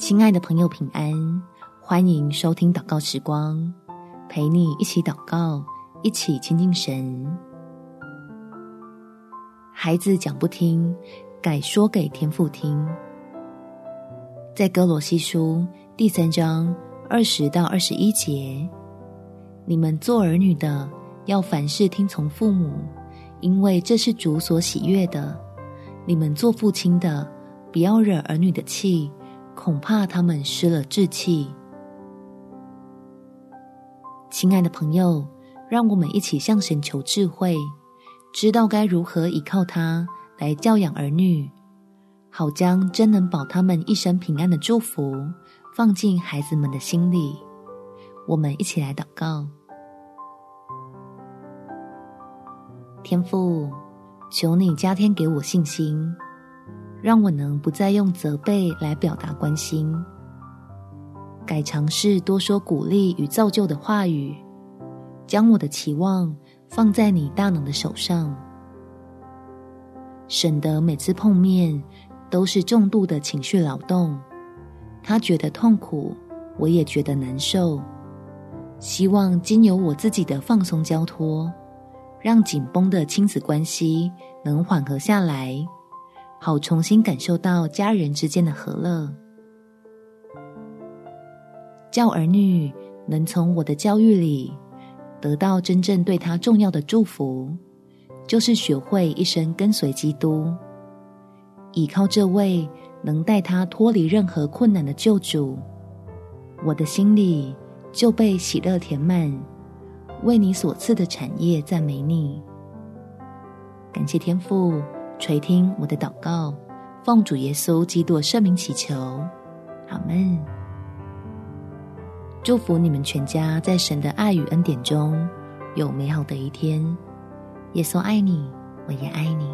亲爱的朋友，平安！欢迎收听祷告时光，陪你一起祷告，一起亲近神。孩子讲不听，改说给天父听。在哥罗西书第三章二十到二十一节，你们做儿女的要凡事听从父母，因为这是主所喜悦的。你们做父亲的，不要惹儿女的气。恐怕他们失了志气。亲爱的朋友，让我们一起向神求智慧，知道该如何依靠他来教养儿女，好将真能保他们一生平安的祝福放进孩子们的心里。我们一起来祷告：天父，求你加添给我信心。让我能不再用责备来表达关心，改尝试多说鼓励与造就的话语，将我的期望放在你大能的手上，省得每次碰面都是重度的情绪劳动，他觉得痛苦，我也觉得难受。希望经由我自己的放松交托，让紧绷的亲子关系能缓和下来。好，重新感受到家人之间的和乐，教儿女能从我的教育里得到真正对他重要的祝福，就是学会一生跟随基督，依靠这位能带他脱离任何困难的救主，我的心里就被喜乐填满，为你所赐的产业赞美你，感谢天父。垂听我的祷告，奉主耶稣基督圣名祈求，阿门。祝福你们全家在神的爱与恩典中有美好的一天。耶稣爱你，我也爱你。